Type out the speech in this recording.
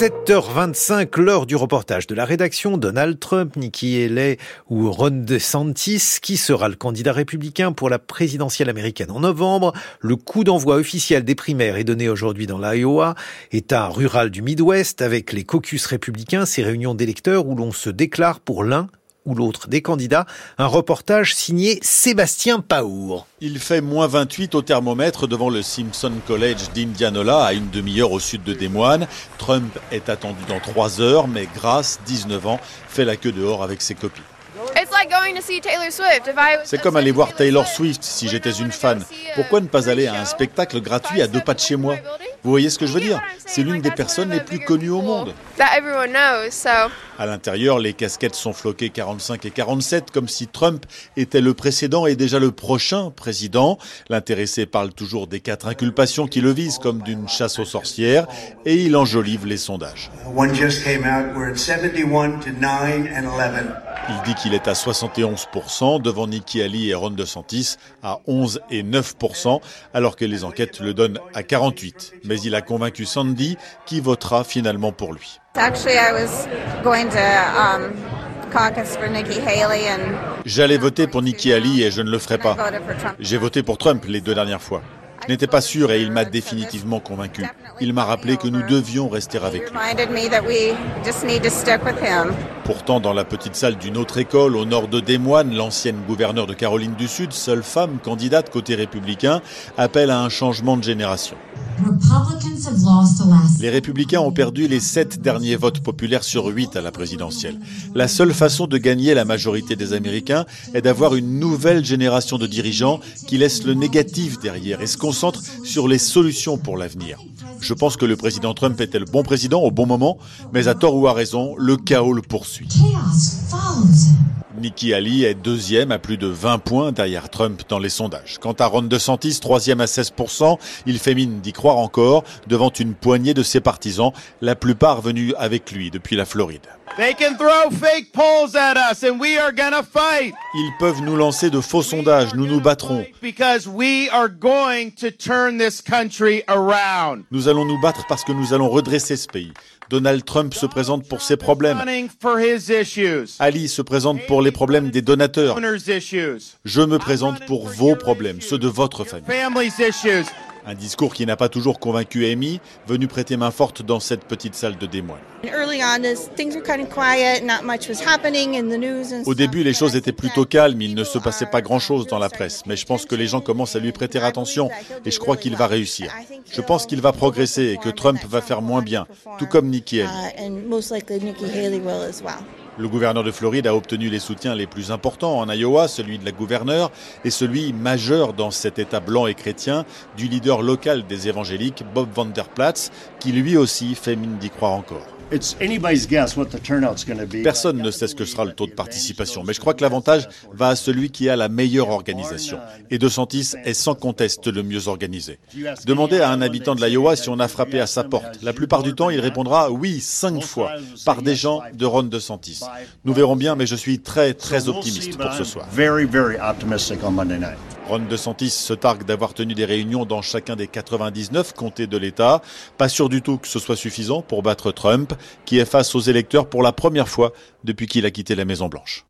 7h25, l'heure du reportage de la rédaction. Donald Trump, Nikki Haley ou Ron DeSantis, qui sera le candidat républicain pour la présidentielle américaine en novembre. Le coup d'envoi officiel des primaires est donné aujourd'hui dans l'Iowa, état rural du Midwest, avec les caucus républicains, ces réunions d'électeurs où l'on se déclare pour l'un ou l'autre des candidats. Un reportage signé Sébastien Paour. Il fait moins 28 au thermomètre devant le Simpson College d'Indianola, à une demi-heure au sud de Des Moines. Trump est attendu dans 3 heures, mais Grace, 19 ans, fait la queue dehors avec ses copines. C'est comme aller voir Taylor Swift si j'étais une fan? Pourquoi ne pas aller à un spectacle gratuit à deux pas de chez moi? Vous voyez ce que je veux dire? C'est l'une des personnes les plus connues au monde. À l'intérieur, les casquettes sont floquées 45 et 47, comme si Trump était le précédent et déjà le prochain président. L'intéressé parle toujours des quatre inculpations qui le visent, comme d'une chasse aux sorcières, et il enjolive les sondages. Il dit qu'il est à 71% devant Nikki Haley et Ron DeSantis à 11 et 9%, alors que les enquêtes le donnent à 48. Mais il a convaincu Sandy qui votera finalement pour lui. J'allais voter pour Nikki Haley et je ne le ferai pas. J'ai voté pour Trump les deux dernières fois. Je n'étais pas sûr et il m'a définitivement convaincu. Il m'a rappelé que nous devions rester avec lui. Pourtant, dans la petite salle d'une autre école au nord de Des Moines, l'ancienne gouverneure de Caroline du Sud, seule femme candidate côté républicain, appelle à un changement de génération. Les républicains ont perdu les sept derniers votes populaires sur huit à la présidentielle. La seule façon de gagner la majorité des Américains est d'avoir une nouvelle génération de dirigeants qui laissent le négatif derrière et se concentrent sur les solutions pour l'avenir. Je pense que le président Trump était le bon président au bon moment, mais à tort ou à raison, le chaos le poursuit. Nikki Haley est deuxième à plus de 20 points derrière Trump dans les sondages. Quant à Ron DeSantis, troisième à 16%, il fait mine d'y croire encore devant une poignée de ses partisans, la plupart venus avec lui depuis la Floride. Ils peuvent nous lancer de faux sondages, nous nous battrons. Nous allons nous battre parce que nous allons redresser ce pays. Donald Trump se présente pour ses problèmes. Ali se présente pour les problèmes des donateurs. Je me présente pour vos problèmes, ceux de votre famille. Un discours qui n'a pas toujours convaincu Amy, venue prêter main forte dans cette petite salle de Des Au début, les choses étaient plutôt calmes, il ne se passait pas grand-chose dans la presse, mais je pense que les gens commencent à lui prêter attention et je crois qu'il va réussir. Je pense qu'il va progresser et que Trump va faire moins bien, tout comme Nikki Haley. Le gouverneur de Floride a obtenu les soutiens les plus importants en Iowa, celui de la gouverneure et celui majeur dans cet État blanc et chrétien du leader local des évangéliques, Bob Vanderplatz, qui lui aussi fait mine d'y croire encore. Personne ne sait ce que sera le taux de participation, mais je crois que l'avantage va à celui qui a la meilleure organisation. Et De Santis est sans conteste le mieux organisé. Demandez à un habitant de l'Iowa si on a frappé à sa porte. La plupart du temps, il répondra oui cinq fois par des gens de Ron De Santis. Nous verrons bien, mais je suis très très optimiste pour ce soir. Ron DeSantis se targue d'avoir tenu des réunions dans chacun des 99 comtés de l'État. Pas sûr du tout que ce soit suffisant pour battre Trump, qui est face aux électeurs pour la première fois depuis qu'il a quitté la Maison-Blanche.